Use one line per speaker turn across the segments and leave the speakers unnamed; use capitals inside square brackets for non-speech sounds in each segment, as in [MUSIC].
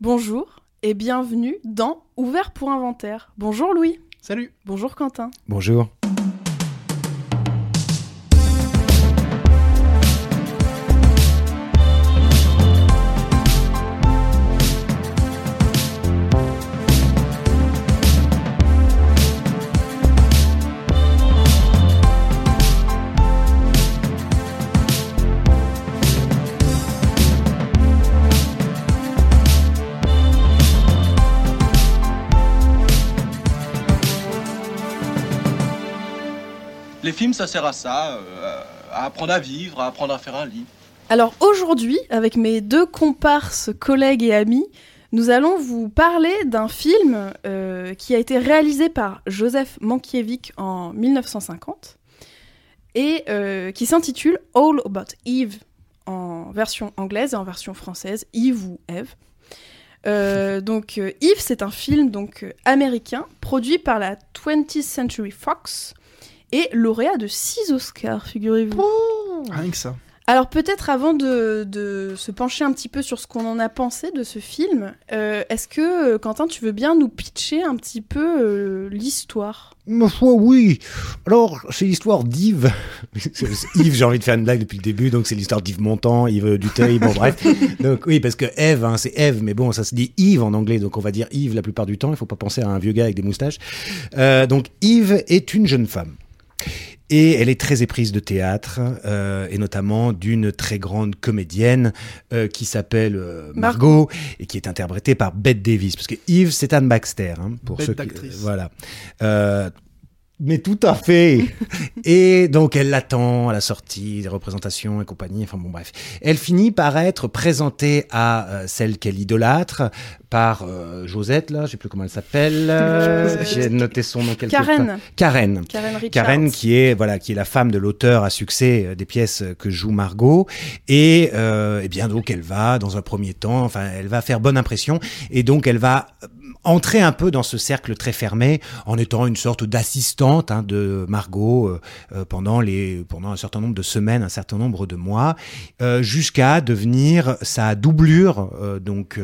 Bonjour et bienvenue dans Ouvert pour Inventaire. Bonjour Louis.
Salut.
Bonjour Quentin.
Bonjour.
Ça sert à ça, euh, à apprendre à vivre, à apprendre à faire un lit.
Alors aujourd'hui, avec mes deux comparses, collègues et amis, nous allons vous parler d'un film euh, qui a été réalisé par Joseph Mankiewicz en 1950 et euh, qui s'intitule All About Eve en version anglaise et en version française, Eve ou Eve. Donc Eve, c'est un film donc américain produit par la 20th Century Fox et lauréat de 6 Oscars, figurez-vous.
Rien que ça.
Alors peut-être avant de, de se pencher un petit peu sur ce qu'on en a pensé de ce film, euh, est-ce que euh, Quentin, tu veux bien nous pitcher un petit peu euh, l'histoire?
Ma foi, oui. Alors, c'est l'histoire d'Yves. [LAUGHS] Yves, j'ai envie de faire une blague depuis le début, donc c'est l'histoire d'Yves Montand, Yves Duteuil, bon bref. [LAUGHS] Donc oui, parce que Eve, hein, c'est Eve, mais bon, ça se dit Yves en anglais, donc on va dire Yves la plupart du temps. Il faut pas penser à un vieux gars avec des moustaches. Euh, donc Yves est une jeune femme. Et elle est très éprise de théâtre, euh, et notamment d'une très grande comédienne euh, qui s'appelle euh, Margot, et qui est interprétée par Bette Davis. Parce que Yves, c'est Anne Baxter, hein, pour ceux qui... Voilà. Mais tout à fait. [LAUGHS] et donc elle l'attend à la sortie des représentations et compagnie. Enfin bon bref, elle finit par être présentée à euh, celle qu'elle idolâtre par euh, Josette là, je sais plus comment elle s'appelle. [LAUGHS]
Euh,
J'ai noté son nom quelque
Karen.
part. Karen.
Karen Richards.
Karen qui est voilà qui est la femme de l'auteur à succès euh, des pièces que joue Margot et euh, eh bien donc elle va dans un premier temps enfin elle va faire bonne impression et donc elle va entrer un peu dans ce cercle très fermé en étant une sorte d'assistante hein, de Margot euh, euh, pendant les pendant un certain nombre de semaines, un certain nombre de mois, euh, jusqu'à devenir sa doublure donc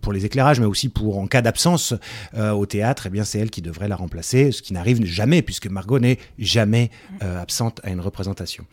pour les éclairages, mais aussi pour en cas d'absence au théâtre, eh bien c'est elle qui devrait la remplacer, ce qui n'arrive jamais puisque Margot n'est jamais absente à une représentation.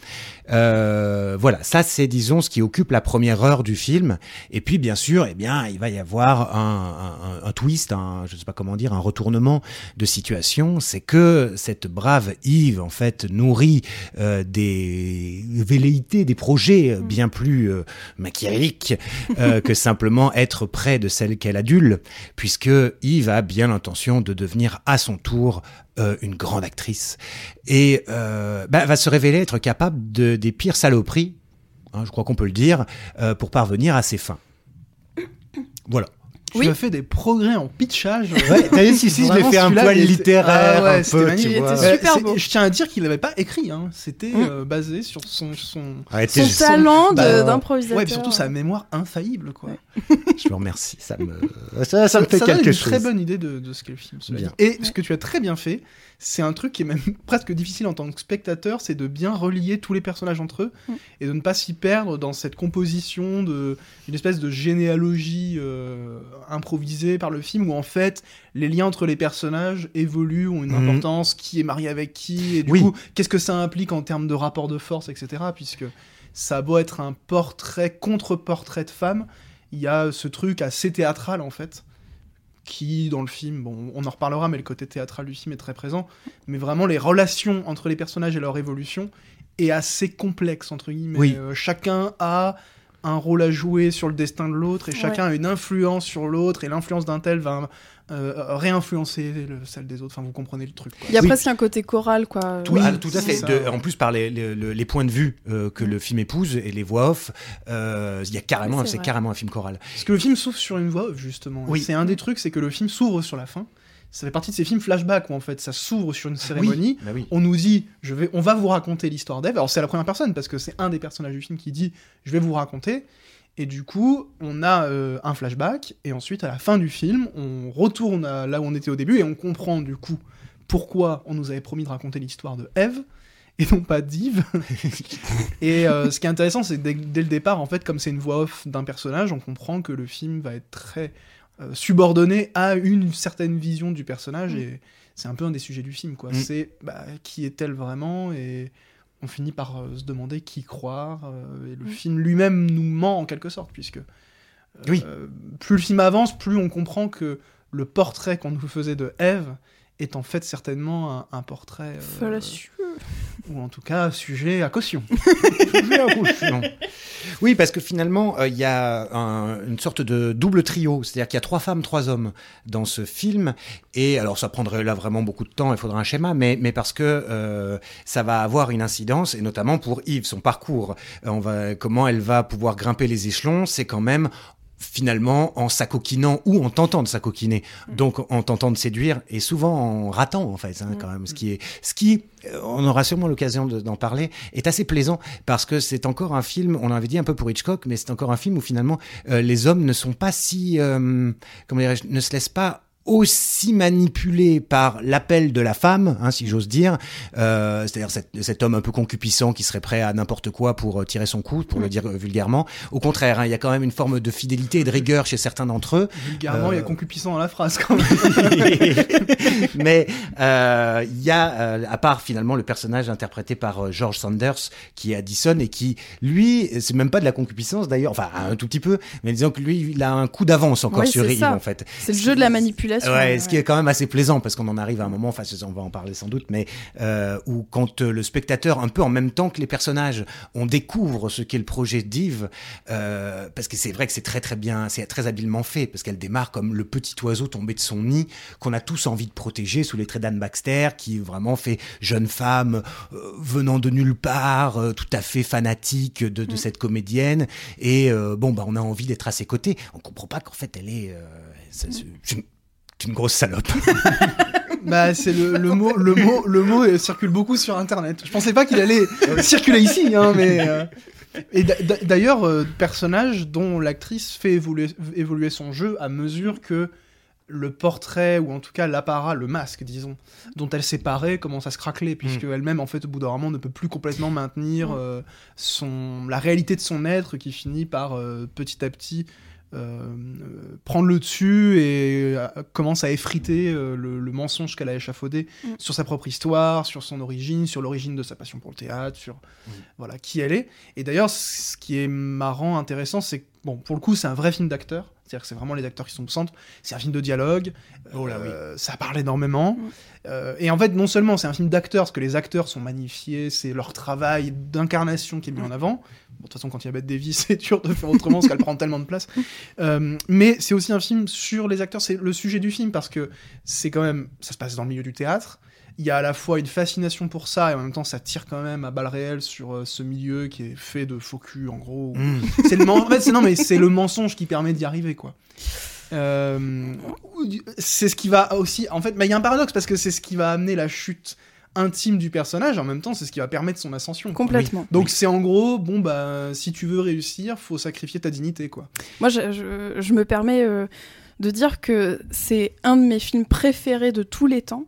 Voilà, ça c'est disons ce qui occupe la première heure du film. Et puis bien sûr, eh bien il va y avoir un, un, un, je sais pas comment dire, un retournement de situation. C'est que cette brave Yves en fait nourrit euh, des velléités, des projets euh, bien plus euh, machiavéliques euh, que [LAUGHS] simplement être près de celle qu'elle adule, puisque Yves a bien l'intention de devenir à son tour euh, une grande actrice et euh, bah, va se révéler être capable de, des pires saloperies, hein, je crois qu'on peut le dire, euh, pour parvenir à ses fins. Voilà.
Tu
Oui.
as fait des progrès en pitchage.
Ouais, t'as vu, si, si, je l'ai fait un poil littéraire,
Ah ouais,
un peu,
magnifique.
tu vois.
était super
c'est-
beau.
Je tiens à dire qu'il l'avait pas écrit. Hein. C'était
Mm.
euh, basé sur son, son...
Arrêtez,
Son
je,
talent de-
bah,
d'improvisateur.
Ouais, surtout sa mémoire infaillible, quoi. [LAUGHS]
je vous remercie. Ça me, ça, ça me fait
donne
quelque
une
chose.
très bonne idée de, de ce qu'est le film. Et ce que tu as très bien fait, c'est un truc qui est même [LAUGHS] presque difficile en tant que spectateur, c'est de bien relier tous les personnages entre eux
Mm.
et de ne pas s'y perdre dans cette composition de une espèce de généalogie euh, improvisée par le film où en fait les liens entre les personnages évoluent, ont une
Mhm.
importance, qui est marié avec qui, et du
Oui.
coup qu'est-ce que ça implique en termes de rapport de force, etc. Puisque ça a beau être un portrait contre portrait de femme, il y a ce truc assez théâtral en fait qui dans le film, bon, on en reparlera, mais le côté théâtral du film est très présent. Mais vraiment, les relations entre les personnages et leur évolution est assez complexe entre guillemets.
Oui.
Euh, chacun a un rôle à jouer sur le destin de l'autre et chacun a une influence sur l'autre et l'influence d'un tel va euh, réinfluencer le- celle des autres. Enfin, vous comprenez le truc. quoi.
Il y a
Oui.
presque un côté choral, quoi.
Tout,
Oui,
ah, tout à fait. De- en plus, par les, les- les- les points de vue euh, que le film épouse et les voix off, euh, il y a carrément,
c'est
carrément un film choral.
Parce que le film s'ouvre sur une voix off, justement.
Oui.
C'est un des trucs, c'est que le film s'ouvre sur la fin. Ça fait partie de ces films flashbacks où en fait ça s'ouvre sur une cérémonie.
Bah oui.
On nous dit, je vais, on va vous raconter l'histoire d'Eve. Alors c'est la première personne parce que c'est un des personnages du film qui dit, je vais vous raconter. Et du coup, on a euh, un flashback et ensuite à la fin du film, on retourne à là où on était au début et on comprend du coup pourquoi on nous avait promis de raconter l'histoire de Eve. et non pas d'Yves. [LAUGHS] et euh, ce qui est intéressant, c'est que dès, dès le départ, en fait, comme c'est une voix off d'un personnage, on comprend que le film va être très euh, subordonné à une certaine vision du personnage
Mm.
et c'est un peu un des sujets du film, quoi.
Mm.
C'est bah, qui est-elle vraiment et on finit par euh, se demander qui croire euh, et le
Mm.
film lui-même nous ment en quelque sorte puisque euh,
Oui.
plus le film avance, plus on comprend que le portrait qu'on nous faisait de Eve est en fait certainement un, un portrait euh,
Fallacieux. [LAUGHS]
ou en tout cas [LAUGHS] sujet à caution.
Oui, parce que finalement, euh, il y a un- une sorte de double trio, c'est-à-dire qu'il y a trois femmes, trois hommes dans ce film, et alors ça prendrait là vraiment beaucoup de temps, il faudra un schéma, mais, mais parce que euh, ça va avoir une incidence, et notamment pour Yves, son parcours, on va, comment elle va pouvoir grimper les échelons, c'est quand même finalement en s'acoquinant ou en tentant de s'acoquiner, donc en tentant de séduire et souvent en ratant en fait hein, quand même. Ce qui est ce qui euh, on aura sûrement l'occasion de- d'en parler est assez plaisant parce que c'est encore un film on avait dit un peu pour Hitchcock mais c'est encore un film où finalement euh, les hommes ne sont pas si euh, comment dirais-je ne se laissent pas aussi manipulé par l'appel de la femme, hein, si j'ose dire, euh, c'est-à-dire cet, cet homme un peu concupissant qui serait prêt à n'importe quoi pour euh, tirer son coup, pour le dire euh, vulgairement. Au contraire, hein, il y a quand même une forme de fidélité et de rigueur chez certains d'entre eux.
Vulgairement, il y a
Euh.
concupissant dans la phrase quand même. [LAUGHS]
Mais euh, il y a, euh, à part finalement le personnage interprété par euh, George Sanders, qui est Addison et qui, lui, c'est même pas de la concupiscence d'ailleurs, enfin un tout petit peu, mais disons que lui, il a un coup d'avance encore
Oui,
sur Yves en fait.
C'est le jeu de la manipulation.
Ouais, ce qui est quand même assez plaisant parce qu'on en arrive à un moment, enfin on va en parler sans doute, mais euh, où quand euh, le spectateur, un peu en même temps que les personnages, on découvre ce qu'est le projet d'Yves, euh, parce que c'est vrai que c'est très très bien, c'est très habilement fait, parce qu'elle démarre comme le petit oiseau tombé de son nid qu'on a tous envie de protéger sous les traits d'Anne Baxter, qui vraiment fait jeune femme euh, venant de nulle part, euh, tout à fait fanatique de, de cette comédienne, et euh, bon bah on a envie d'être à ses côtés. On comprend pas qu'en fait elle est, euh, c'est- c'est une- c'est une grosse salope. [LAUGHS]
Bah, c'est le, le mot, le mot, le mot euh, circule beaucoup sur Internet. Je pensais pas qu'il allait circuler ici, hein, mais. euh, Et d'a- d'a- d'ailleurs, euh, personnage dont l'actrice fait évoluer, évoluer son jeu à mesure que le portrait, ou en tout cas l'apparat, le masque, disons, dont elle s'est parée, commence à se craqueler, puisque elle-même, en fait, au bout d'un moment, ne peut plus complètement maintenir euh, son, la réalité de son être qui finit par euh, petit à petit prendre le dessus et euh, commence à effriter euh, le, le mensonge qu'elle a échafaudé
Mm.
sur sa propre histoire, sur son origine, sur l'origine de sa passion pour le théâtre, sur voilà qui elle est. Et d'ailleurs, ce qui est marrant, intéressant, c'est que bon, pour le coup, c'est un vrai film d'acteur. C'est-à-dire que c'est vraiment les acteurs qui sont au centre. C'est un film de dialogue.
Oh là,
Euh, Ça parle énormément.
Mm.
Euh, et en fait, non seulement c'est un film d'acteurs, parce que les acteurs sont magnifiés, c'est leur travail d'incarnation qui est mis en avant. Bon, de toute façon, quand il y a Bette Davis, [LAUGHS] c'est dur de faire autrement parce qu'elle prend tellement de place. Euh, mais c'est aussi un film sur les acteurs, c'est le sujet du film parce que c'est quand même, ça se passe dans le milieu du théâtre. Il y a à la fois une fascination pour ça et en même temps ça tire quand même à balles réelles sur euh, ce milieu qui est fait de faux cul en gros.
Mm.
C'est le en fait, non mais c'est le mensonge qui permet d'y arriver quoi. Euh, c'est ce qui va aussi en fait, mais il y a un paradoxe parce que c'est ce qui va amener la chute intime du personnage. En même temps, c'est ce qui va permettre son ascension.
Complètement.
Donc c'est en gros, bon bah si tu veux réussir, faut sacrifier ta dignité quoi.
Moi, je, je- je me permets euh, de dire que c'est un de mes films préférés de tous les temps.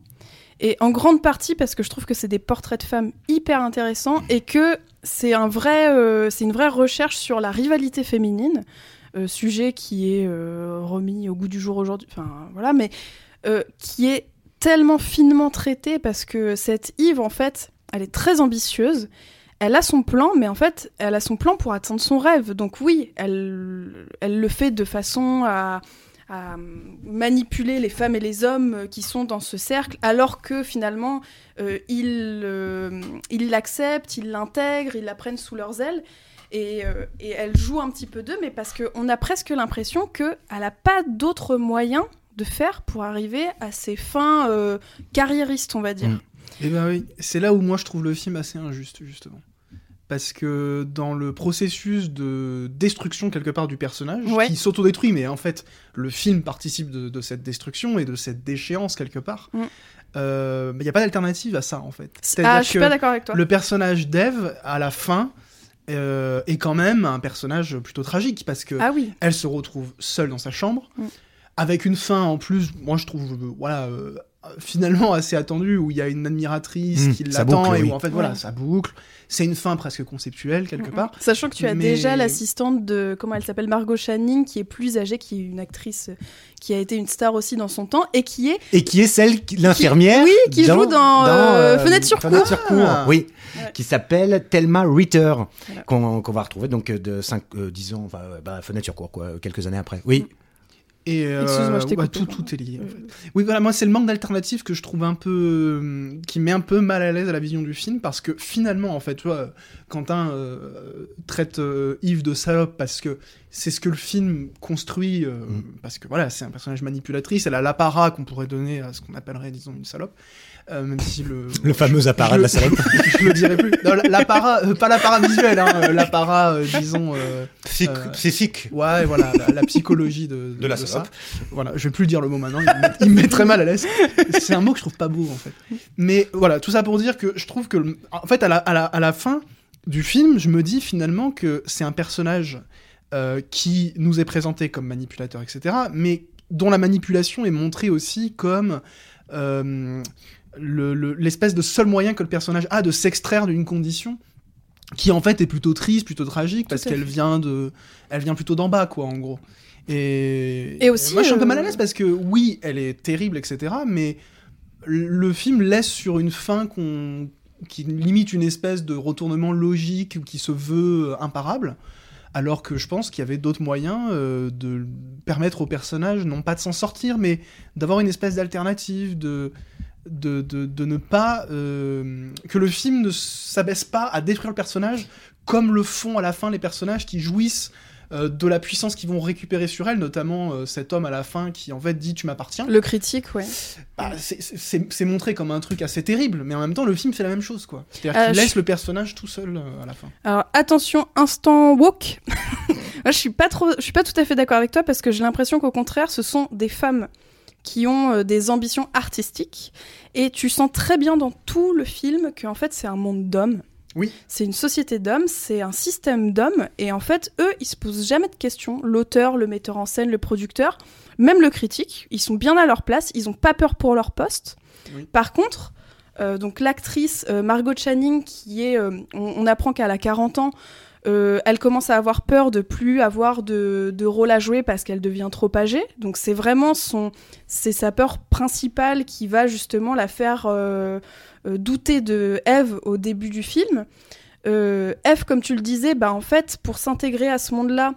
Et en grande partie parce que je trouve que c'est des portraits de femmes hyper intéressants et que c'est un vrai, euh, c'est une vraie recherche sur la rivalité féminine, euh, sujet qui est euh, remis au goût du jour aujourd'hui. Enfin voilà, mais euh, qui est tellement finement traité parce que cette Yves, en fait, elle est très ambitieuse. Elle a son plan, mais en fait, elle a son plan pour atteindre son rêve. Donc oui, elle, elle le fait de façon à, à manipuler les femmes et les hommes qui sont dans ce cercle, alors que finalement, euh, ils euh, l'acceptent, ils l'intègrent, ils la prennent sous leurs ailes. Et, euh, et elle joue un petit peu d'eux, mais parce qu'on a presque l'impression qu'elle n'a pas d'autres moyens de faire pour arriver à ses fins euh, carriéristes, on va dire.
Mm.
Et ben oui, c'est là où moi je trouve le film assez injuste justement. Parce que dans le processus de destruction quelque part du personnage,
Ouais.
qui s'autodétruit, mais en fait le film participe de, de cette destruction et de cette déchéance quelque part,
Mm.
euh, mais il n'y a pas d'alternative à ça en fait.
Ah, je suis pas d'accord avec toi.
le personnage d'Eve, à la fin, euh, est quand même un personnage plutôt tragique parce que
Ah oui.
elle se retrouve seule dans sa chambre,
Mm.
Avec une fin en plus, moi je trouve, euh, voilà, euh, finalement assez attendu où il y a une admiratrice
Mmh,
qui l'attend et
oui.
où en fait voilà
Ouais.
ça boucle c'est une fin presque conceptuelle quelque
Mhm.
part
Sachant que tu as
Mais-
déjà l'assistante de, comment elle s'appelle, Margot Channing, qui est plus âgée, qui est une actrice euh, qui a été une star aussi dans son temps, et qui est
Et qui est celle, qui- l'infirmière
oui, qui joue dans, euh, Fenêtre sur
Fenêtre
cour.
sur cour,
Ah.
oui,
Ouais.
qui s'appelle Thelma Ritter,
Voilà.
qu'on va retrouver donc euh, de 5, 10 ans, enfin, bah, Fenêtre sur cour, quoi, quelques années après. Oui,
et euh,
je
ouais, tout, tout est lié en fait. oui voilà moi c'est le manque d'alternative que je trouve un peu euh, qui met un peu mal à l'aise à la vision du film parce que finalement en fait tu vois Quentin euh, traite euh, Yves de salope parce que c'est ce que le film construit euh,
Mm.
parce que voilà c'est un personnage manipulatrice elle a l'apparat qu'on pourrait donner à ce qu'on appellerait disons une salope euh, même si le
le fameux apparat
je-
de la salope. [LAUGHS]
je le dirai plus Non, l'apparat euh, pas l'apparat visuel hein, euh, l'apparat euh, disons euh,
Psych-
Euh,
Psychique.
ouais voilà la, la psychologie de, [LAUGHS]
De la
ça.
salope.
voilà je vais plus dire le mot maintenant il me, met- il me met très mal à l'aise c'est un mot que je trouve pas beau en fait mais voilà tout ça pour dire que je trouve que le- en fait à la, à la, à la fin du film je me dis finalement que c'est un personnage euh, qui nous est présenté comme manipulateur etc mais dont la manipulation est montrée aussi comme euh, le- le- l'espèce de seul moyen que le personnage a de s'extraire d'une condition qui en fait est plutôt triste, plutôt tragique, parce qu'elle vient de, elle vient plutôt d'en bas, quoi, en gros. Et,
Et aussi,
moi, je suis un peu
euh,
mal à l'aise parce que oui, elle est terrible, etc. Mais le film laisse sur une fin qu'on, qui limite une espèce de retournement logique qui se veut euh, imparable. Alors que je pense qu'il y avait d'autres moyens euh, de permettre au personnage, non pas de s'en sortir, mais d'avoir une espèce d'alternative, de, de, de, de ne pas. euh, que le film ne s'abaisse pas à détruire le personnage comme le font à la fin les personnages qui jouissent euh, de la puissance qu'ils vont récupérer sur elle, notamment euh, cet homme à la fin qui en fait dit tu m'appartiens.
Le critique, ouais.
Bah, c'est- montré comme un truc assez terrible, mais en même temps le film fait la même chose quoi. C'est-à-dire qu'il
je-
laisse le personnage tout seul à la fin.
Alors attention, instant woke. [LAUGHS] Moi, je suis pas trop, je suis pas tout à fait d'accord avec toi parce que j'ai l'impression qu'au contraire, ce sont des femmes qui ont euh, des ambitions artistiques et tu sens très bien dans tout le film qu'en fait c'est un monde d'hommes.
Oui.
C'est une société d'hommes, c'est un système d'hommes et en fait eux ils se posent jamais de questions. L'auteur, le metteur en scène, le producteur, même le critique, ils sont bien à leur place, ils ont pas peur pour leur poste.
Oui.
Par contre, euh, donc l'actrice euh, Margot Channing qui est, euh, on, on apprend qu'elle a 40 ans. Euh, elle commence à avoir peur de plus avoir de, rôle à jouer parce qu'elle devient trop âgée. Donc c'est vraiment son, c'est sa peur principale qui va justement la faire euh, euh, douter de Eve au début du film. Eve, comme tu le disais, bah en fait pour s'intégrer à ce monde-là,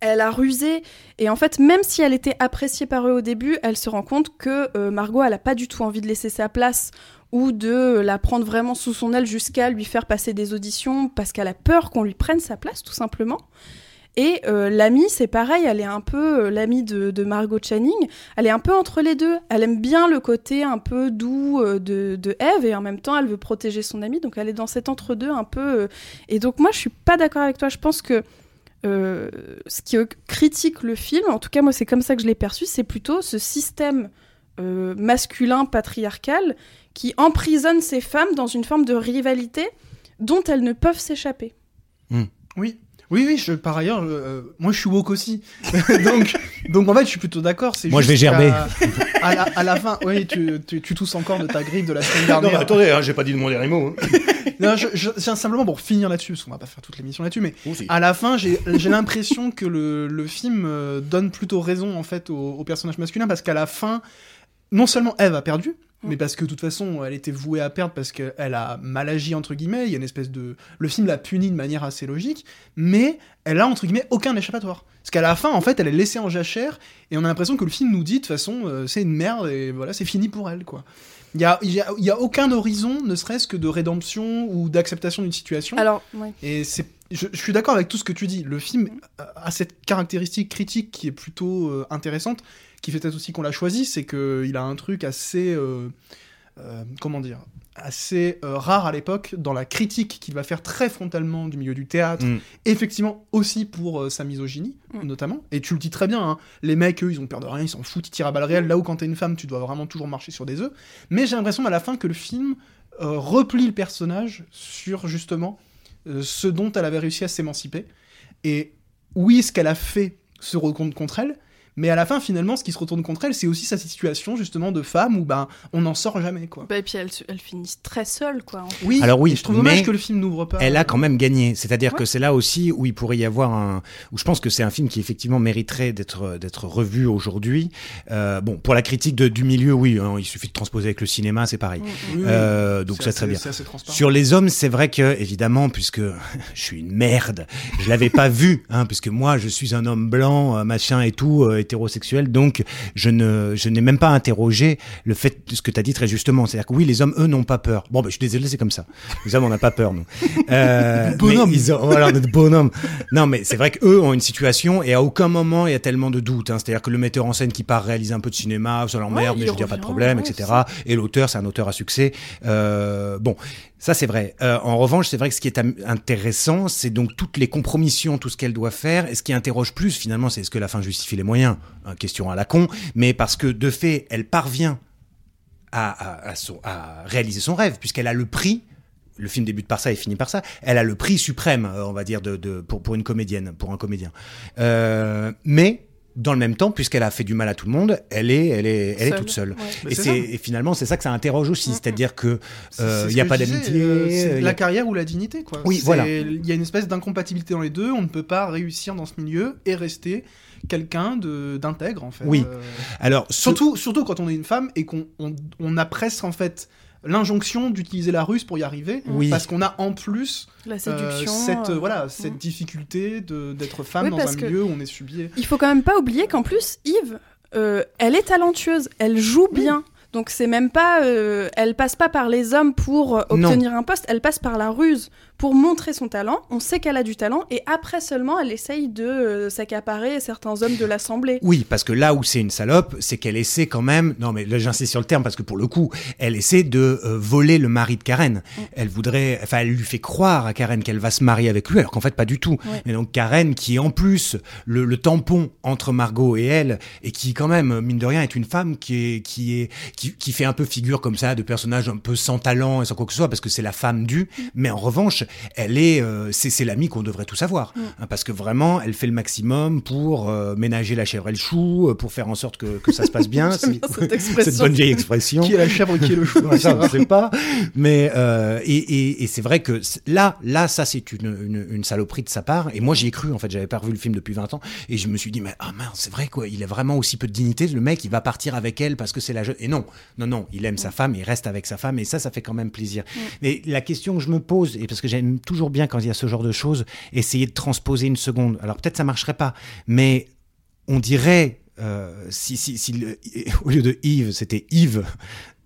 elle a rusé et en fait même si elle était appréciée par eux au début, elle se rend compte que Margot elle a pas du tout envie de laisser sa place ou de la prendre vraiment sous son aile jusqu'à lui faire passer des auditions parce qu'elle a peur qu'on lui prenne sa place tout simplement. Et euh, l'amie, c'est pareil, elle est un peu euh, l'amie de, Margot Channing, elle est un peu entre les deux. Elle aime bien le côté un peu doux euh, de, de Eve et en même temps elle veut protéger son amie, donc elle est dans cet entre-deux un peu. Et donc moi je suis pas d'accord avec toi, je pense que ce qui critique le film, en tout cas moi c'est comme ça que je l'ai perçu, c'est plutôt ce système euh, masculin patriarcal qui emprisonne ces femmes dans une forme de rivalité dont elles ne peuvent s'échapper.
Oui. Oui, oui, je, par ailleurs, euh, moi je suis woke aussi. [LAUGHS] donc, donc en fait, je suis plutôt d'accord.
Moi, je vais gerber.
À, la, à la fin, oui, tu, tu, tu tousses encore de ta griffe de la semaine
Non,
dernière.
mais attendez, hein, j'ai pas dit de mon dernier mot. hein. [LAUGHS]
Non, je, je tiens simplement pour finir là-dessus, parce qu'on va pas faire toute l'émission là-dessus, mais
Aussi.
à la fin, j'ai j'ai l'impression que le, le film euh, donne plutôt raison en fait au, au personnage masculin, parce qu'à la fin, non seulement Eve a perdu,
Mm.
mais parce que de toute façon, elle était vouée à perdre parce qu'elle a mal agi entre guillemets. Il y a une espèce de, le film l'a punie de manière assez logique, mais elle a entre guillemets aucun échappatoire. Parce qu'à la fin, en fait, elle est laissée en jachère, et on a l'impression que le film nous dit de toute façon, euh, c'est une merde et voilà, c'est fini pour elle quoi. Il y a, y a- y a aucun horizon, ne serait-ce que de rédemption ou d'acceptation d'une situation.
Alors, ouais.
Et c'est, je, je suis d'accord avec tout ce que tu dis. Le film a cette caractéristique critique qui est plutôt euh, intéressante, qui fait peut-être aussi qu'on l'a choisi, c'est qu'il a un truc assez, euh, euh, comment dire, assez euh, rare à l'époque dans la critique qu'il va faire très frontalement du milieu du théâtre,
Mm.
effectivement aussi pour euh, sa misogynie
Mm.
notamment. Et tu le dis très bien, hein, les mecs eux ils ont peur de rien, ils s'en foutent, ils tirent à balles réelles. Là où quand t'es une femme, tu dois vraiment toujours marcher sur des œufs. Mais j'ai l'impression à la fin que le film euh, replie le personnage sur justement euh, ce dont elle avait réussi à s'émanciper. Et oui, ce qu'elle a fait se retourne contre elle, Mais à la fin, finalement, ce qui se retourne contre elle, c'est aussi sa situation justement de femme où ben on n'en sort jamais quoi.
Bah, et puis elle, elle finit très seule, quoi. en fait.
Oui.
Alors oui,
je trouve dommage que le film n'ouvre pas.
Elle a quand même gagné. C'est-à-dire
Ouais.
que c'est là aussi où il pourrait y avoir un. où je pense que c'est un film qui effectivement mériterait d'être d'être revu aujourd'hui. Euh, bon, pour la critique de- du milieu, oui, hein, il suffit de transposer avec le cinéma, c'est pareil.
Mm,
oui.
Euh, donc
C'est
c'est très bien. Sur les hommes, c'est vrai que évidemment, puisque [LAUGHS] je suis une merde, je l'avais pas vu, hein, puisque moi je suis un homme blanc, euh, machin et tout, euh, hétérosexuel, donc je ne, je n'ai même pas interrogé le fait de ce que tu as dit très justement, c'est-à-dire que oui, les hommes eux n'ont pas peur. Bon, ben je suis désolé, c'est comme ça. Les hommes on n'a pas peur, nous. Euh, [LAUGHS]
Bonhomme.
mais ils ont- voilà, on est de bonhomme. Non, mais c'est vrai qu'eux ont une situation et à aucun moment il y a tellement de doutes. Hein, c'est-à-dire que le metteur en scène qui part réaliser un peu de cinéma, ça l'emmerde,
Ouais,
mais
il
je veux dire pas de problème,
ouais,
etc. Et l'auteur, c'est un auteur à succès. Euh, bon, ça c'est vrai. Euh, en revanche, c'est vrai que ce qui est intéressant, c'est donc toutes les compromissions, tout ce qu'elle doit faire. Et ce qui interroge plus, finalement, c'est est-ce que la fin justifie les moyens? Hein, Question à la con. Mais parce que de fait, elle parvient à, à- à à réaliser son rêve, puisqu'elle a le prix. Le film débute par ça et finit par ça. Elle a le prix suprême, euh, on va dire, de, de- pour, pour une comédienne, pour un comédien. Euh, mais dans le même temps, puisqu'elle a fait du mal à tout le monde, elle est, elle est, elle est toute seule.
Ouais.
Et,
c'est
c'est, et finalement, c'est ça que ça interroge aussi,
Mm, mm.
c'est-à-dire que euh,
c'est
il
ce
n'y a
que
pas d'amitié.
euh, c'est
a-
la carrière ou la dignité, quoi.
Oui,
C'est-
voilà.
Il y a une espèce d'incompatibilité dans les deux. On ne peut pas réussir dans ce milieu et rester quelqu'un de d'intègre, en fait.
Oui.
Euh,
Alors, ce-
surtout, surtout quand on est une femme et qu'on on, on a presque, en fait, l'injonction d'utiliser la ruse pour y arriver.
Oui.
Parce qu'on a en plus
La
euh, cette,
euh,
voilà, cette
mm.
difficulté de- d'être femme
Oui,
dans
parce
un milieu où on est subi.
Il faut quand même pas oublier qu'en plus, Yves, euh, elle est talentueuse, elle joue bien. Donc c'est même pas, euh, elle passe pas par les hommes pour
Non.
obtenir un poste, elle passe par la ruse pour montrer son talent. On sait qu'elle a du talent et après seulement, elle essaye de euh, s'accaparer certains hommes de l'assemblée.
Oui, parce que là où c'est une salope, c'est qu'elle essaie quand même. Non, mais là j'insiste sur le terme parce que pour le coup, elle essaie de euh, voler le mari de Karen. Elle voudrait, enfin, elle lui fait croire à Karen qu'elle va se marier avec lui, alors qu'en fait pas du tout.
Ouais.
Et donc Karen, qui est en plus le, le tampon entre Margot et elle, et qui quand même mine de rien est une femme qui est qui est qui, qui fait un peu figure comme ça de personnage un peu sans talent et sans quoi que ce soit parce que c'est la femme du.
Mm.
Mais en revanche, elle est euh, c'est c'est l'amie qu'on devrait tous avoir
Mm.
hein, parce que vraiment elle fait le maximum pour euh, ménager la chèvre et le chou, euh, pour faire en sorte que, que ça se passe bien. [LAUGHS]
J'aime
C'est-
bien cette expression. [LAUGHS]
cette bonne vieille expression.
Qui est la chèvre, qui est le chou
Ouais, ça, on sait pas. Mais euh, et, et, et c'est vrai que là, là, ça c'est une, une, une saloperie de sa part. Et moi j'y ai cru en fait. J'avais pas revu le film depuis 20 ans et je me suis dit mais ah mince, c'est vrai quoi. Il a vraiment aussi peu de dignité. Le mec, il va partir avec elle parce que c'est la jeune. Et non, non, non. Il aime sa femme, il reste avec sa femme et ça, ça fait quand même plaisir. Mais la question que je me pose et parce que toujours bien quand il y a ce genre de choses, essayer de transposer une seconde. Alors peut-être ça marcherait pas, mais on dirait euh, si, au lieu de Yves, c'était Yves.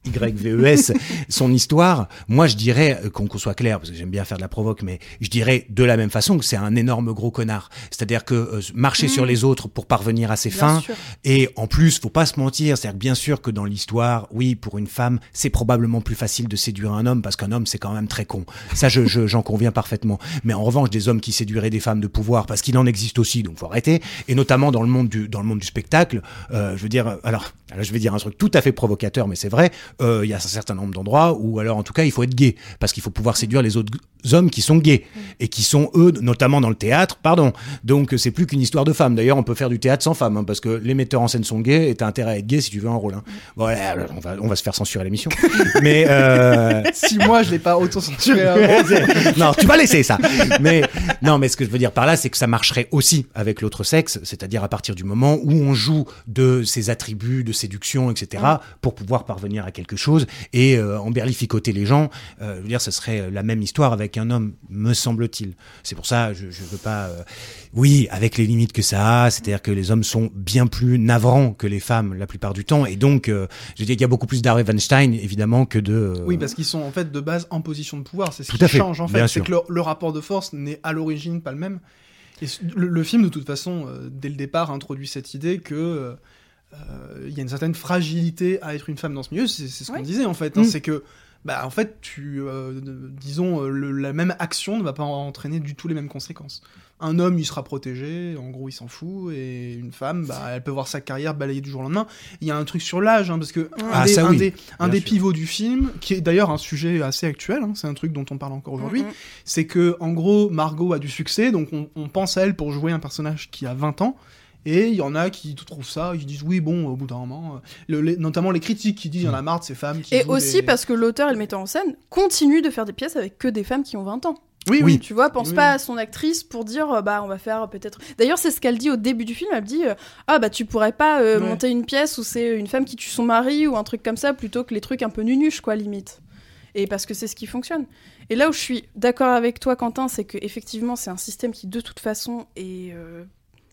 YVES, son histoire, moi je dirais, euh, qu'on qu'on soit clair, parce que j'aime bien faire de la provoque, mais je dirais de la même façon que c'est un énorme gros connard. C'est-à-dire que euh, marcher
Mm.
sur les autres pour parvenir à ses
Bien
fins,
sûr.
et en plus, faut pas se mentir, c'est-à-dire que bien sûr que dans l'histoire, oui, pour une femme, c'est probablement plus facile de séduire un homme parce qu'un homme, c'est quand même très con. Ça, je, je- j'en conviens parfaitement. Mais en revanche, des hommes qui séduiraient des femmes de pouvoir, parce qu'il en existe aussi, donc faut arrêter. Et notamment dans le monde du, dans le monde du spectacle, euh, je veux dire, alors, alors, je vais dire un truc tout à fait provocateur, mais c'est vrai. Euh, Il y a un certain nombre d'endroits où, alors, en tout cas, il faut être gay parce qu'il faut pouvoir séduire les autres hommes qui sont gays et qui sont eux, notamment dans le théâtre, pardon. Donc, c'est plus qu'une histoire de femmes. D'ailleurs, on peut faire du théâtre sans femmes, hein, parce que les metteurs en scène sont gays et t'as intérêt à être gay si tu veux un rôle. Hein. Voilà, alors, on va, on va se faire censurer l'émission. [LAUGHS] mais euh,
Si moi je l'ai pas auto-censuré [LAUGHS]
non, tu vas laisser ça. Mais non, mais ce que je veux dire par là, c'est que ça marcherait aussi avec l'autre sexe, c'est-à-dire à partir du moment où on joue de ses attributs de séduction, etc., pour pouvoir parvenir à quelque chose et euh, emberlificoter les gens. Euh, je veux dire, ce serait la même histoire avec un homme, me semble-t-il. C'est pour ça, je, je veux pas. euh, Oui, avec les limites que ça a, c'est-à-dire que les hommes sont bien plus navrants que les femmes la plupart du temps, et donc, euh, je veux dire qu'il y a beaucoup plus d'Harvey Weinstein évidemment que de. euh,
Oui, parce qu'ils sont en fait de base en position de pouvoir. C'est ce
Tout
qui
fait,
change en fait. C'est que le, le rapport de force n'est à l'origine pas le même. Et le, le film, de toute façon, euh, dès le départ, introduit cette idée que euh, euh, il y a une certaine fragilité à être une femme dans ce milieu. C'est ce qu'on disait en fait. hein.
Mm.
C'est que, bah, en fait, tu, euh, disons, euh, le- la même action ne va pas entraîner du tout les mêmes conséquences. Un homme, il sera protégé, en gros, il s'en fout, et une femme, bah, elle peut voir sa carrière balayée du jour au lendemain. Il y a un truc sur l'âge, hein, parce que un
Ah,
des- un
oui.
des, un pivots du film, qui est d'ailleurs un sujet assez actuel, hein, c'est un truc dont on parle encore aujourd'hui,
Mhm.
c'est que en gros Margot a du succès, donc on, on pense à elle pour jouer un personnage qui a 20 ans, Et il y en a qui trouvent ça, qui disent oui, bon, au bout d'un moment, euh, le- les- notamment les critiques qui disent il y en a marre de ces femmes qui
Et aussi
des-
parce que l'auteur et le metteur en scène continuent de faire des pièces avec que des femmes qui ont 20 ans.
Oui,
Oui.
Tu vois, pense
Oui.
pas à son actrice pour dire euh, bah on va faire peut-être. D'ailleurs, c'est ce qu'elle dit au début du film. Elle dit euh, ah bah tu pourrais pas euh,
Ouais.
monter une pièce où c'est une femme qui tue son mari ou un truc comme ça plutôt que les trucs un peu nunuches quoi limite. Et parce que c'est ce qui fonctionne. Et là où je suis d'accord avec toi Quentin, c'est que effectivement c'est un système qui de toute façon est euh,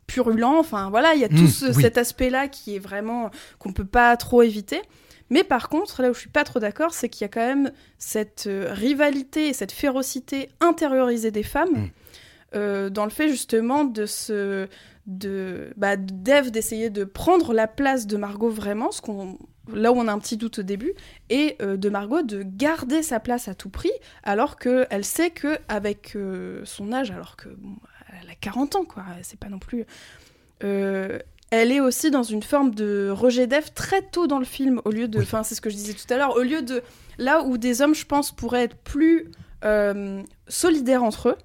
purulent. Enfin voilà, il y a tout
Mmh,
ce-
oui.
cet aspect-là qui est vraiment qu'on peut pas trop éviter. Mais par contre, là où je suis pas trop d'accord, c'est qu'il y a quand même cette euh, rivalité et cette férocité intériorisée des femmes
Mm.
euh, dans le fait justement de se de bah, d'Eve d'essayer de prendre la place de Margot vraiment, ce qu'on là où on a un petit doute au début, et euh, de Margot de garder sa place à tout prix, alors que elle sait que avec son âge, alors que bon, elle a 40 ans quoi, c'est pas non plus. euh, elle est aussi dans une forme de rejet d'Eve très tôt dans le film, au lieu de.
Oui.
Enfin, c'est ce que je disais tout à l'heure, au lieu de. Là où des hommes, je pense, pourraient être plus euh, solidaires entre eux,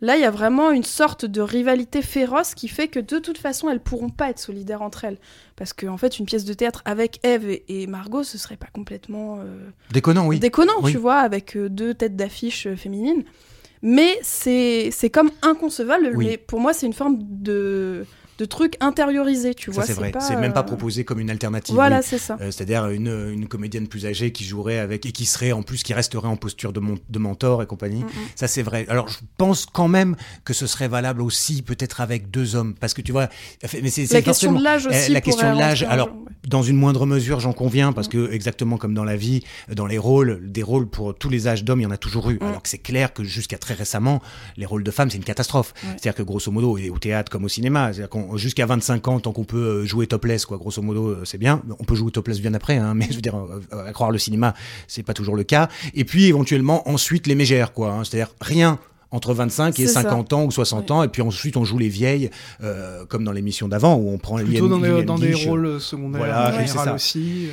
là, il y a vraiment une sorte de rivalité féroce qui fait que de toute façon, elles pourront pas être solidaires entre elles. Parce qu'en fait, une pièce de théâtre avec Eve et, et Margot, ce serait pas complètement. euh,
Déconnant, oui.
déconnant,
Oui.
tu vois, avec deux têtes d'affiche féminines. Mais c'est c'est comme inconcevable.
Oui.
Mais pour moi, c'est une forme de, de truc intériorisé, tu
Ça,
vois.
c'est vrai. C'est même pas
euh,
proposé comme une alternative.
Voilà,
oui.
c'est ça.
Euh, C'est-à-dire une, une comédienne plus âgée qui jouerait avec et qui serait en plus qui resterait en posture de, mon- de mentor et compagnie.
Mm, mm.
Ça c'est vrai. Alors je pense quand même que ce serait valable aussi peut-être avec deux hommes parce que tu vois. Mais c'est
La question de l'âge
eh,
aussi.
la question de l'âge, alors,
ouais.
dans une moindre mesure, j'en conviens,
Mm.
parce que exactement comme dans la vie, dans les rôles, des rôles pour tous les âges d'hommes, il y en a toujours eu.
Mm.
Alors que c'est clair que jusqu'à très récemment, les rôles de femmes, c'est une catastrophe.
Ouais.
C'est-à-dire que grosso modo, et au théâtre comme au cinéma, c'est-à-dire qu'on- jusqu'à 25 ans, tant qu'on peut euh, jouer topless, quoi, grosso modo, euh, c'est bien. On peut jouer topless bien après, hein, [LAUGHS] mais je veux dire, euh, à croire le cinéma, c'est pas toujours le cas. Et puis éventuellement, ensuite, les mégères, quoi. hein. c'est-à-dire rien entre 25 et
C'est ça.
50 ans ou 60 ans, et puis ensuite on joue les vieilles, euh, comme dans l'émission d'avant, où on prend les
Plutôt dans, des, dans des rôles secondaires,
Voilà, ça.
aussi. euh.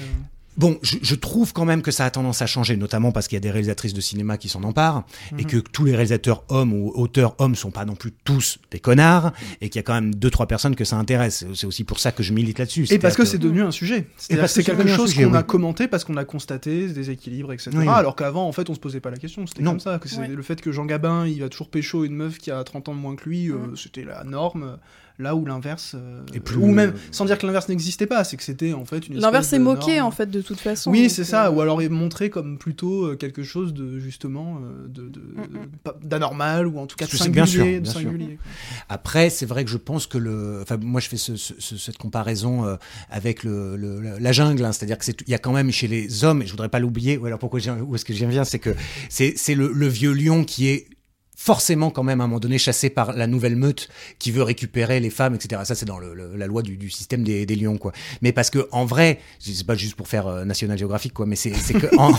Bon, je, je trouve quand même que ça a tendance à changer, notamment parce qu'il y a des réalisatrices de cinéma qui s'en emparent, et
Mhm.
que tous les réalisateurs hommes ou auteurs hommes sont pas non plus tous des connards, et qu'il y a quand même deux trois personnes que ça intéresse. C'est aussi pour ça que je milite là-dessus.
Et parce que c'est devenu un sujet. C'est-à-dire
parce
que c'est
que
quelque chose qu'on a commenté parce qu'on a constaté des déséquilibres, etc.
Oui, oui.
Alors qu'avant, en fait, on se posait pas la question. C'était
Non.
comme ça. Que
Ouais.
Le fait que Jean Gabin, il va toujours pécho une meuf qui a 30 ans de moins que lui, euh, c'était la norme. Là où l'inverse. euh,
Et plus-
Ou même, sans dire que l'inverse n'existait pas, c'est que c'était en fait une
L'inverse est moqué
norme.
en fait de toute façon.
Oui, c'est ça.
euh,
Ou alors est montré comme plutôt euh, quelque chose de justement euh, de, de-
Mm,
pas- d'anormal ou en tout cas de singulier.
bien sûr,
de
bien
singulier.
Après, c'est vrai que je pense que le, enfin, moi, je fais ce- ce- ce- cette comparaison euh, avec le, le- la- jungle, hein. c'est-à-dire que c'est, il y a quand même chez les hommes, et je voudrais pas l'oublier. Ou alors pourquoi j'ai- où est-ce que j'y viens, c'est que c'est, c'est le, le vieux lion qui est forcément quand même à un moment donné chassé par la nouvelle meute qui veut récupérer les femmes, etc. Ça c'est dans le, le- la loi du, du système des, des lions, quoi. Mais parce que en vrai, c'est pas juste pour faire euh, National Geographic, quoi, mais c'est, que en,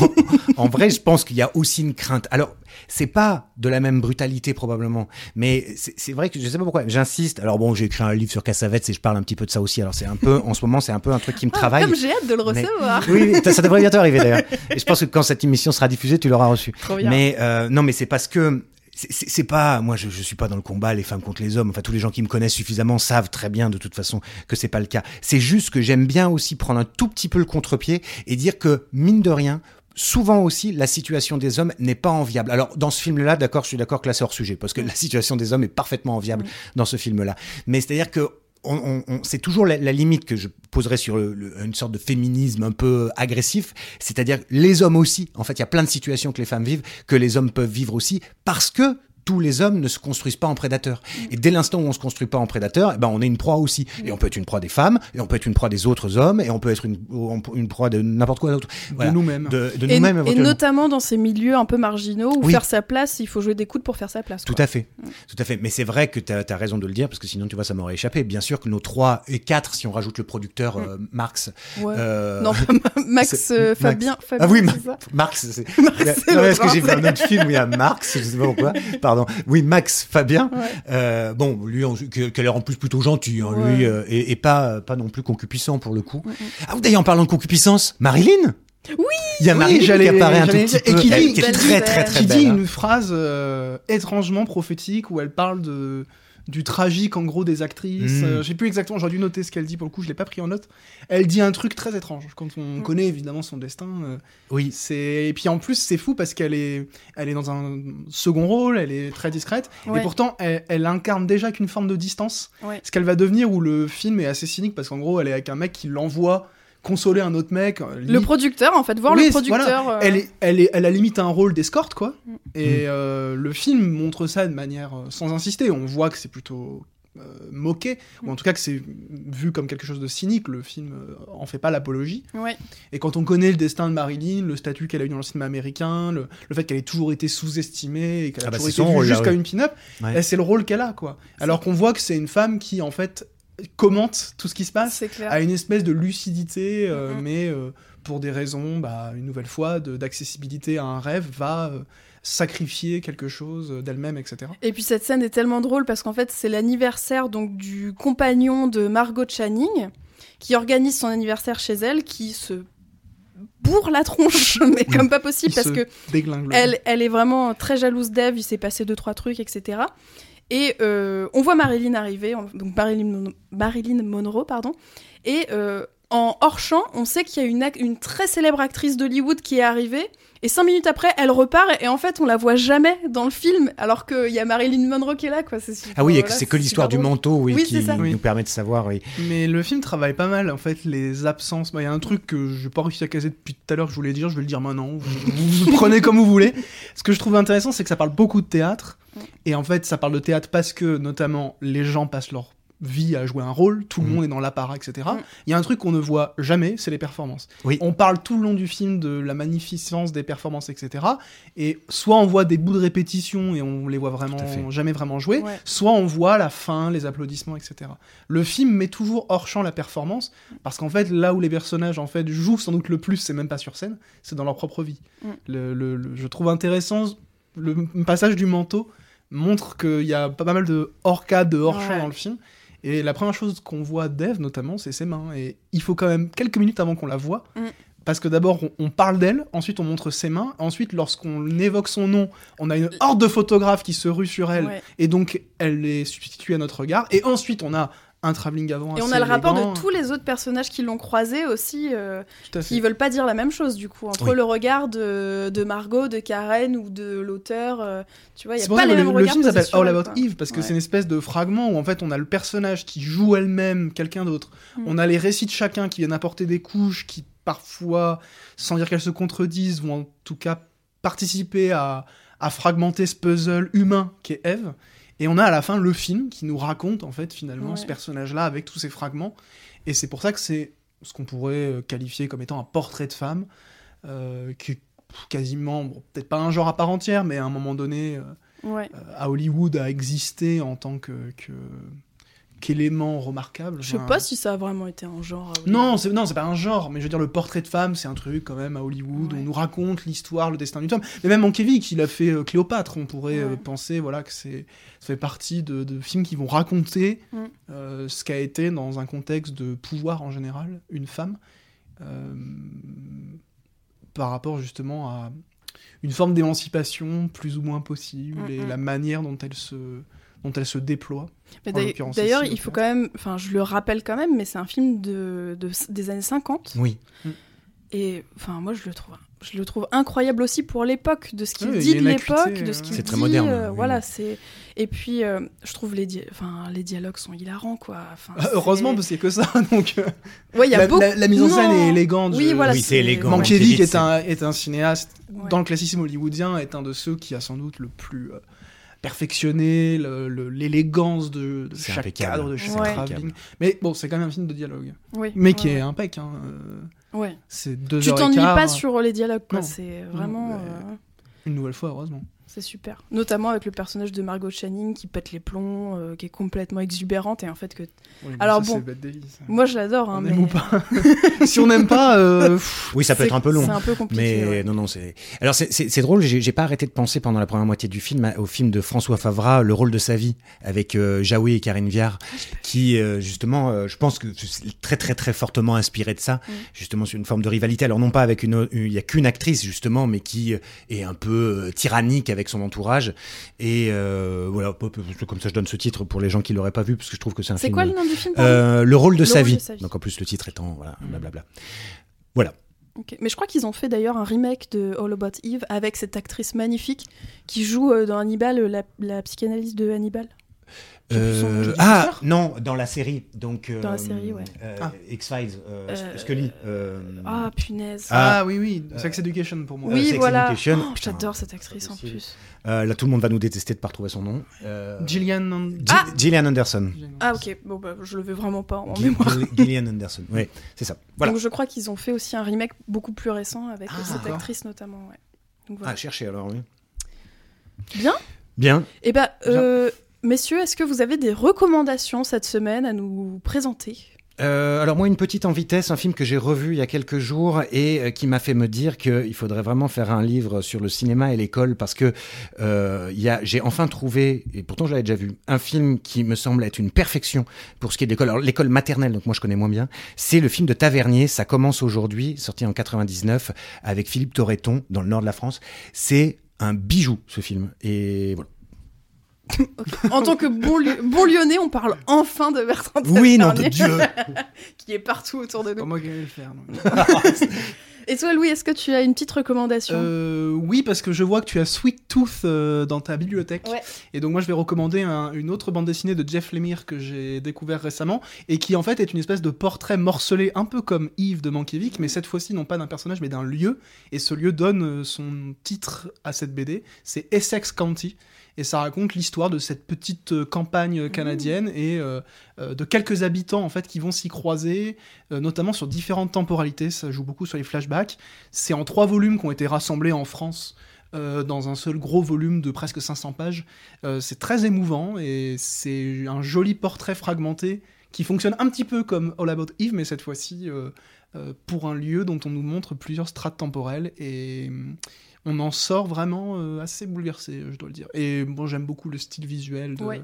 en vrai, je pense qu'il y a aussi une crainte. Alors, c'est pas de la même brutalité probablement, mais c'est, vrai que je sais pas pourquoi. J'insiste. Alors bon, j'ai écrit un livre sur Cassavetes et je parle un petit peu de ça aussi. Alors c'est un peu, en ce moment, c'est un peu un truc qui me
ah,
travaille.
Comme j'ai hâte de le recevoir.
Oui, oui, ça, ça devrait bientôt arriver d'ailleurs. Et je pense que quand cette émission sera diffusée, tu l'auras reçue.
Trop bien.
Mais euh, non, mais c'est parce que c'est- pas moi je, je suis pas dans le combat les femmes contre les hommes enfin tous les gens qui me connaissent suffisamment savent très bien de toute façon que c'est pas le cas c'est juste que j'aime bien aussi prendre un tout petit peu le contre-pied et dire que mine de rien Souvent aussi, la situation des hommes n'est pas enviable. Alors, dans ce film-là, d'accord, je suis d'accord que là, c'est hors sujet, parce que la situation des hommes est parfaitement enviable dans ce film-là. Mais c'est-à-dire que on, on- c'est toujours la, la limite que je poserais sur le- le- une sorte de féminisme un peu agressif, c'est-à-dire les hommes aussi. En fait, il y a plein de situations que les femmes vivent, que les hommes peuvent vivre aussi, parce que tous les hommes ne se construisent pas en prédateurs. Et dès l'instant où on se construit pas en prédateur, eh ben on est une proie aussi. Et on peut être une proie des femmes, et on peut être une proie des autres hommes, et on peut être une, une proie de n'importe quoi d'autre. Voilà.
De nous-mêmes.
De, de
Et,
nous-mêmes
et
éventuellement.
notamment dans ces milieux un peu marginaux où
Oui.
faire sa place, il faut jouer des coudes pour faire sa place.
Tout
quoi.
à fait, tout à fait. Mais c'est vrai que tu as, raison de le dire, parce que sinon, tu vois, ça m'aurait échappé. Bien sûr que nos trois et quatre, si on rajoute le producteur euh, Marx.
Ouais.
euh,
Non, [LAUGHS] [LAUGHS] Max, euh,
Max.
Fabien.
Ah oui,
c'est ça
Marx, c'est. [LAUGHS]
c'est
Non,
le
parce que j'ai vu
français.
un autre film où il y a Marx, je sais pas pourquoi. Pardon. Oui, Max Fabien.
Ouais.
Euh, bon, lui, qui a l'air en plus plutôt gentil, hein,
Ouais.
lui, euh, et, et pas, pas non plus concupiscent pour le coup. Ah, ou d'ailleurs, en parlant de concupiscence, Marilyn
Oui
Il y a
Oui,
Marilyn qui apparaît un tout petit
et qui dit-
qui est
Belle
très,
scène.
très, très
qui dit
hein.
une phrase euh, étrangement prophétique où elle parle de du tragique en gros des actrices.
Mm.
Euh, J'ai plus exactement, j'aurais dû noter ce qu'elle dit pour le coup, je l'ai pas pris en note. Elle dit un truc très étrange quand on
Mm.
connaît évidemment son destin. euh,
Oui.
c'est et puis en plus c'est fou parce qu'elle est, elle est dans un second rôle, elle est très discrète
Ouais.
et pourtant elle, elle incarne déjà qu'une forme de distance.
Ouais.
Ce qu'elle va devenir où le film est assez cynique parce qu'en gros elle est avec un mec qui l'envoie consoler un autre mec. euh,
Le producteur, en fait, voir
Oui,
le producteur.
voilà.
euh,
elle, est, elle, est, elle a limite un rôle d'escorte, quoi.
Mm.
Et euh, le film montre ça de manière euh, sans insister. On voit que c'est plutôt euh, moqué, ou en tout cas que c'est vu comme quelque chose de cynique. Le film euh, en fait pas l'apologie.
Ouais.
Et quand on connaît le destin de Marilyn, le statut qu'elle a eu dans le cinéma américain, le, le fait qu'elle ait toujours été sous-estimée et qu'elle a
Ah bah,
toujours été vue juste comme une pin-up,
Ouais.
eh, c'est le rôle qu'elle a, quoi. Alors qu'on voit que c'est une femme qui, en fait, commente tout ce qui se passe à une espèce de lucidité, euh,
Mhm.
mais euh, pour des raisons, bah, une nouvelle fois, d'accessibilité à un rêve, va euh, sacrifier quelque chose d'elle-même, etc.
Et puis cette scène est tellement drôle parce qu'en fait c'est l'anniversaire donc du compagnon de Margot Channing qui organise son anniversaire chez elle, qui se bourre la tronche, [LAUGHS] mais comme pas possible parce que elle, elle est vraiment très jalouse d'Eve, il s'est passé deux trois trucs, etc. Et euh, on voit Marilyn arriver, Marilyn, Mon- Marilyn Monroe, pardon, et euh, en hors champ, on sait qu'il y a une très célèbre actrice d'Hollywood qui est arrivée, et cinq minutes après, elle repart, et en fait, on la voit jamais dans le film, alors qu'il y a Marilyn Monroe qui est là, quoi. C'est super-
Ah oui, et que
voilà,
c'est que l'histoire du manteau oui,
Oui,
qui nous
Oui.
permet de savoir. Oui.
Mais le film travaille pas mal, en fait, les absences. Bah, Il y a un truc que je n'ai pas réussi à caser depuis tout à l'heure, je voulais dire, je vais le dire maintenant. Vous, vous [LAUGHS] prenez comme vous voulez. Ce que je trouve intéressant, c'est que ça parle beaucoup de théâtre. Et en fait, ça parle de théâtre parce que, notamment, les gens passent leur vie à jouer un rôle, tout le
Mm.
monde est dans l'apparat, etc. Il
Mm.
y a un truc qu'on ne voit jamais, c'est les performances.
Oui.
On parle tout le long du film de la magnificence des performances, etc. Et soit on voit des bouts de répétition et on les voit vraiment jamais vraiment jouer,
Ouais.
soit on voit la fin, les applaudissements, etc. Le film met toujours hors champ la performance, parce qu'en fait, là où les personnages en fait jouent sans doute le plus, c'est même pas sur scène, c'est dans leur propre vie.
Mm.
Le, le- le- je trouve intéressant le passage du manteau montre qu'il y a pas mal de hors cadre, de hors champ
Ouais.
dans le film. Et la première chose qu'on voit d'Eve, notamment, c'est ses mains. Et il faut quand même quelques minutes avant qu'on la voit.
Mm.
Parce que d'abord, on, on parle d'elle, ensuite on montre ses mains, ensuite lorsqu'on évoque son nom, on a une horde de photographes qui se ruent sur elle,
Ouais.
et donc elle est substituée à notre regard. Et ensuite, on a un travelling avant.
Et on a le rapport
élégant.
de tous les autres personnages qui l'ont croisé aussi, euh, qui veulent pas dire la même chose du coup. Entre
Oui.
le regard de, de Margot, de Karen ou de l'auteur, euh, tu vois, il y
C'est
a pas les mêmes
le, le
regards
film
posés
s'appelle All About
quoi.
Eve parce que
Ouais.
c'est une espèce de fragment où en fait on a le personnage qui joue elle-même quelqu'un d'autre.
Mm.
On a les récits de chacun qui viennent apporter des couches qui parfois, sans dire qu'elles se contredisent, vont en tout cas participer à, à fragmenter ce puzzle humain qu'est Eve. Et on a à la fin le film qui nous raconte en fait finalement
Ouais.
ce personnage-là avec tous ses fragments. Et c'est pour ça que c'est ce qu'on pourrait euh, qualifier comme étant un portrait de femme, euh, qui est quasiment, bon, peut-être pas un genre à part entière, mais à un moment donné, euh,
Ouais.
euh, à Hollywood, a existé en tant que, que- qu'élément remarquable.
Je sais
Enfin,
pas si ça a vraiment été un genre.
Non, c'est non, c'est pas un genre, mais je veux dire le portrait de femme, c'est un truc quand même à Hollywood.
Ouais.
On nous raconte l'histoire, le destin d'une femme. Mais même Mankiewicz, il a fait euh, Cléopâtre. On pourrait euh, penser, voilà, que c'est ça fait partie de, de films qui vont raconter
Mm.
euh, ce qu'a été dans un contexte de pouvoir en général une femme par rapport justement à une forme d'émancipation plus ou moins possible
Mm,
et
mm.
la manière dont elle se dont elle se déploie.
D'ailleurs- il
au
faut quand même. Enfin, je le rappelle quand même, mais c'est un film de, de- des années 50.
Oui.
Et enfin, moi, je le trouve. Je le trouve incroyable aussi pour l'époque, de ce qu'il
Oui,
dit
a
de l'époque, de ce qu'il
C'est
dit.
très moderne,
euh,
oui.
Voilà, c'est. Et puis, euh, je trouve les, di- enfin, les dialogues sont hilarants, quoi. Enfin,
Ah, Heureusement,
c'est-
parce qu'il n'y a que ça. [LAUGHS] Donc, euh,
Ouais, il y a
la,
beaucoup.
la- la mise en scène
Non.
est élégante.
Oui,
je-
voilà.
Oui, c'est élégant.
Mankiewicz
Mankiewicz,
est un, est un cinéaste
Ouais.
dans le classicisme hollywoodien, est un de ceux qui a sans doute le plus euh, perfectionné le- l'élégance de, chaque
impeccable.
cadre, de chaque
Ouais.
travelling. Mais bon, c'est quand même un film de dialogue.
Oui,
Mais qui
ouais,
est impec. Hein. euh,
Ouais.
C'est deux
Tu t'ennuies pas sur les dialogues, quoi. C'est vraiment. euh,
Une nouvelle fois, heureusement.
C'est super. Notamment avec le personnage de Margot Channing qui pète les plombs, euh, qui est complètement exubérante et en fait que.
Oui,
Alors
ça,
bon.
c'est Davis.
Moi je l'adore, hein, mais.
aime ou pas. [LAUGHS] si on n'aime pas, euh,
Oui, ça peut
c'est-
être un peu long.
C'est un peu compliqué.
Mais
ouais.
non, non, c'est. Alors c'est- c'est c'est drôle. J'ai pas arrêté de penser pendant la première moitié du film au film de François Favra, Le rôle de sa vie, avec euh, Jaoui et Karine Viard, qui euh, justement, euh, je pense que c'est très très très fortement inspiré de ça,
Mm.
justement sur une forme de rivalité. Alors non pas avec une, il y a qu'une actrice justement, mais qui est un peu euh, tyrannique avec avec son entourage. Et euh, voilà, comme ça je donne ce titre pour les gens qui l'auraient pas vu, parce que je trouve que c'est un
C'est
film.
quoi le nom du film
euh, le rôle de
Le
sa
rôle de
vie.
sa vie.
Donc en plus le titre étant voilà, blablabla. Voilà.
Ok. Mais je crois qu'ils ont fait d'ailleurs un remake de All About Eve avec cette actrice magnifique qui joue euh, dans Hannibal, la, la psychanalyse de Hannibal.
Euh, ah non, dans la série, donc euh,
Dans la série, ouais.
euh,
Ah.
X-Files, euh,
Euh,
Scully. euh,
Ah punaise.
Ah.
Ah, oui, oui, Sex Education pour moi.
Euh,
oui,
Sex
voilà. Oh, J'adore cette actrice en plus.
euh, là, tout le monde va nous détester de pas retrouver son nom. Euh,
Gillian. An-
Gi-
Ah
Gillian Anderson.
Ah ok, bon bah je le veux vraiment pas en mémoire.
Gi- Gillian Anderson. Oui, c'est ça. Voilà.
Donc je crois qu'ils ont fait aussi un remake beaucoup plus récent avec euh,
Ah,
cette actrice notamment. Ouais. Donc, voilà.
Ah, cherchez alors, oui.
Bien.
Bien.
Eh ben, euh, messieurs, est-ce que vous avez des recommandations cette semaine à nous présenter?
Euh, alors moi, une petite en vitesse, un film que j'ai revu il y a quelques jours et euh, qui m'a fait me dire qu'il faudrait vraiment faire un livre sur le cinéma et l'école parce que euh, j'ai enfin trouvé, et pourtant je l'avais déjà vu, un film qui me semble être une perfection pour ce qui est de l'école. Alors l'école maternelle, donc moi je connais moins bien, c'est le film de Tavernier, ça commence aujourd'hui, sorti en 99 avec Philippe Torreton dans le nord de la France. C'est un bijou ce film et voilà.
En tant que bon, Li- bon lyonnais, on parle enfin de Bertrand
Oui, de
Tavernier,
Dieu. [LAUGHS]
qui est partout autour de
Pas
nous.
moi qui vais le faire. non.
Et toi, Louis, est-ce que tu as une petite recommandation?
Euh, oui, parce que je vois que tu as Sweet Tooth euh, dans ta bibliothèque.
Ouais.
Et donc moi, je vais recommander un- une autre bande dessinée de Jeff Lemire que j'ai découvert récemment et qui en fait est une espèce de portrait morcelé, un peu comme Yves de Mankiewicz, mais cette fois-ci non pas d'un personnage mais d'un lieu. Et ce lieu donne euh, son titre à cette BD. C'est Essex County. Et ça raconte l'histoire de cette petite euh, campagne canadienne et euh, euh, de quelques habitants en fait qui vont s'y croiser, euh, notamment sur différentes temporalités. Ça joue beaucoup sur les flashbacks. C'est en trois volumes qui ont été rassemblés en France euh, dans un seul gros volume de presque 500 pages. C'est très émouvant et c'est un joli portrait fragmenté qui fonctionne un petit peu comme All About Eve, mais cette fois-ci euh, euh, pour un lieu dont on nous montre plusieurs strates temporelles et on en sort vraiment euh, assez bouleversé, je dois le dire. Et bon, j'aime beaucoup le style visuel de,
Ouais.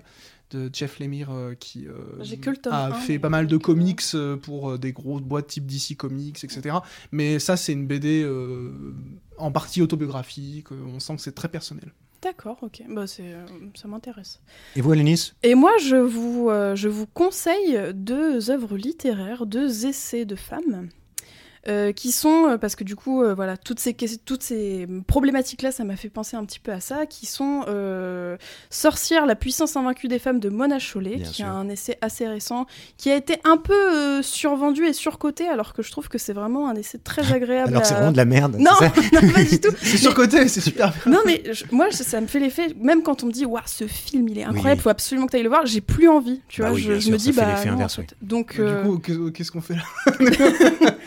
de Jeff Lemire euh, qui euh,
que le
a
1,
fait pas mal de comics euh, pour euh, des grosses boîtes type DC Comics, etc. Mais ça, c'est une BD euh, en partie autobiographique. On sent que c'est très personnel.
D'accord, ok. Bah, c'est, euh, ça m'intéresse.
Et vous, Alénis?
Et moi, je vous, euh, je vous conseille deux œuvres littéraires, deux essais de femmes. Euh, qui sont, euh, parce que du coup, euh, voilà, toutes ces, toutes ces problématiques-là, ça m'a fait penser un petit peu à ça, qui sont euh, Sorcière, la puissance invaincue des femmes de Mona Chollet,
Bien
qui
sûr.
a un essai assez récent, qui a été un peu euh, survendu et surcoté, alors que je trouve que c'est vraiment un essai très [LAUGHS] agréable.
Alors c'est vraiment de la merde.
Non,
c'est ça [LAUGHS]
non, pas du tout. [LAUGHS]
C'est surcoté, c'est super bien.
Non, mais je- moi, je- ça me fait l'effet, même quand on me dit, waouh, ce film, il est incroyable,
Oui.
faut absolument que tu ailles le voir, j'ai plus envie, tu
Bah
vois.
oui,
je,
bien
je
sûr,
me dis, bah. non,
inverse,
en fait.
oui.
Donc,
Du coup, qu'est- qu'est-ce qu'on fait là?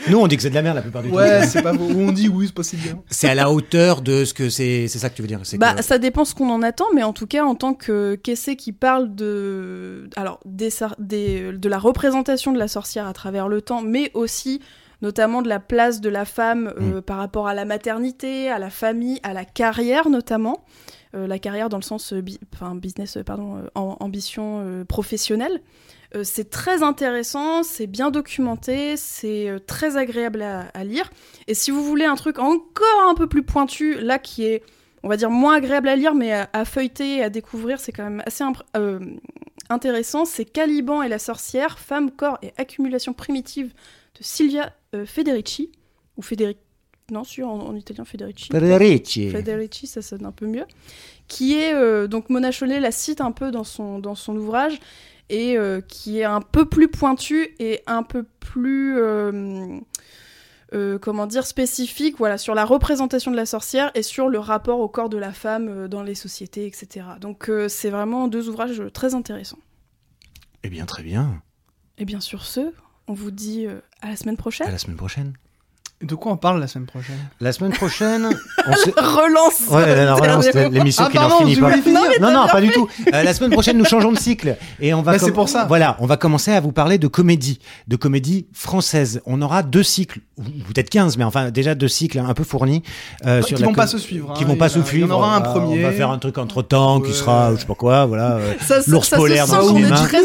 Nous, on dit que c'est de la merde la plupart du temps.
Ouais, c'est pas beau. On dit oui, c'est pas si bien.
C'est à la hauteur de ce que c'est. C'est ça que tu veux dire.
bah,
que-
ça dépend ce qu'on en attend, mais en tout cas, en tant que qu'essai qui parle de, alors, des, de la représentation de la sorcière à travers le temps, mais aussi notamment de la place de la femme
Mm.
euh, par rapport à la maternité, à la famille, à la carrière notamment. Euh, la carrière dans le sens euh, bi- enfin, business, euh, pardon, euh, en- ambition euh, professionnelle. Euh, c'est très intéressant, c'est bien documenté, c'est euh, très agréable à, à lire. Et si vous voulez un truc encore un peu plus pointu, là qui est, on va dire, moins agréable à lire, mais à, à feuilleter et à découvrir, c'est quand même assez euh, intéressant, c'est Caliban et la sorcière, femme, corps et accumulation primitive de Silvia euh, Federici, ou Federici, non, si, en, en italien Federici.
Federici.
Federici, ça sonne un peu mieux, qui est euh, donc Mona Chollet la cite un peu dans son dans son ouvrage et euh, qui est un peu plus pointu et un peu plus euh, euh, comment dire spécifique, voilà, sur la représentation de la sorcière et sur le rapport au corps de la femme dans les sociétés, etc. Donc c'est vraiment deux ouvrages très intéressants.
Eh bien, très bien.
Et bien sur ce, on vous dit à la semaine prochaine.
À la semaine prochaine.
De quoi on parle la semaine prochaine
La semaine prochaine, on se. [LAUGHS]
Relance.
Ouais, la, la relance, l'émission
Ah,
qui n'en
pardon,
finit pas.
finir.
Non, non, pas du tout. Euh, la semaine prochaine, nous changeons de cycle et on va.
Bah, c'est pour ça.
Voilà, on va commencer à vous parler de comédie, de comédie française. On aura deux cycles, ou peut-être 15, mais enfin déjà deux cycles un peu fournis. euh,
Qui
sur
vont
com-
pas se suivre.
Qui
hein.
vont pas se suivre.
En aura un
On
premier.
On va faire un truc entre temps qui sera, je sais pas quoi, voilà. euh, L'ours polaire
sent
dans le
qu'on est
cinéma.
très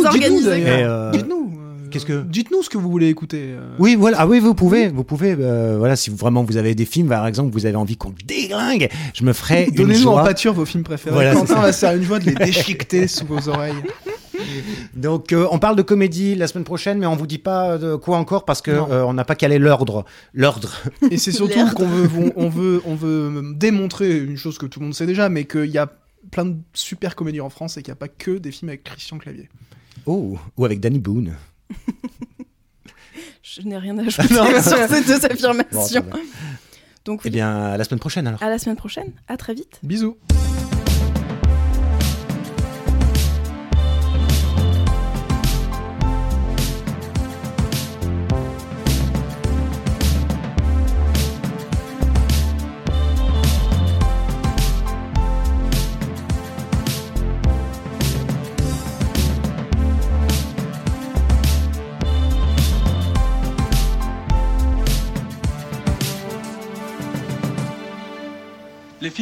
Dites-nous, Dites-nous.
Qu'est-ce que
Dites-nous ce que vous voulez écouter. euh.
Oui, voilà. Ah oui, vous pouvez, vous pouvez. euh, voilà, si vous, vraiment vous avez des films, par exemple, vous avez envie qu'on déglingue, je me ferai une
Donnez-nous en pâture vos films préférés.
Voilà, c'est
Quentin va se faire une joie de les déchiqueter [LAUGHS] sous vos oreilles.
Donc, euh, on parle de comédie la semaine prochaine, mais on vous dit pas de quoi encore parce que euh, on n'a pas calé l'ordre. L'ordre.
Et c'est surtout qu'on veut, on, on veut, on veut démontrer une chose que tout le monde sait déjà, mais qu'il y a plein de super comédies en France et qu'il n'y a pas que des films avec Christian Clavier.
Oh, ou avec Danny Boone. [LAUGHS]
Je n'ai rien à [LAUGHS] ajouter sur ces deux
Bon,
affirmations.
bien.
Donc,
Eh bien, à la semaine prochaine alors.
à la semaine prochaine. À très vite.
Bisous.